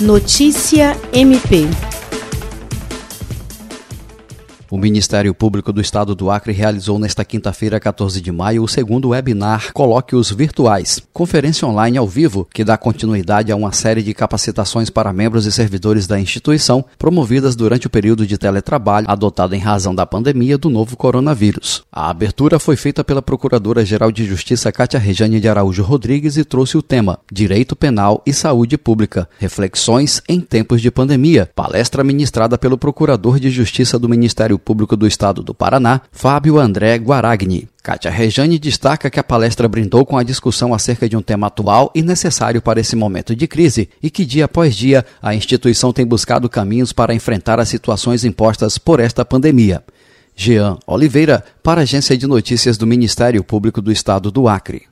Notícia MP o Ministério Público do Estado do Acre realizou nesta quinta-feira, 14 de maio, o segundo webinar Colóquios Virtuais, conferência online ao vivo que dá continuidade a uma série de capacitações para membros e servidores da instituição, promovidas durante o período de teletrabalho adotado em razão da pandemia do novo coronavírus. A abertura foi feita pela Procuradora-Geral de Justiça Cátia Rejane de Araújo Rodrigues e trouxe o tema Direito Penal e Saúde Pública, reflexões em tempos de pandemia, palestra ministrada pelo Procurador de Justiça do Ministério Ministério Público do Estado do Paraná, Fábio André Guaragni. Kátia Rejane destaca que a palestra brindou com a discussão acerca de um tema atual e necessário para esse momento de crise e que, dia após dia, a instituição tem buscado caminhos para enfrentar as situações impostas por esta pandemia. Jean Oliveira, para a Agência de Notícias do Ministério Público do Estado do Acre.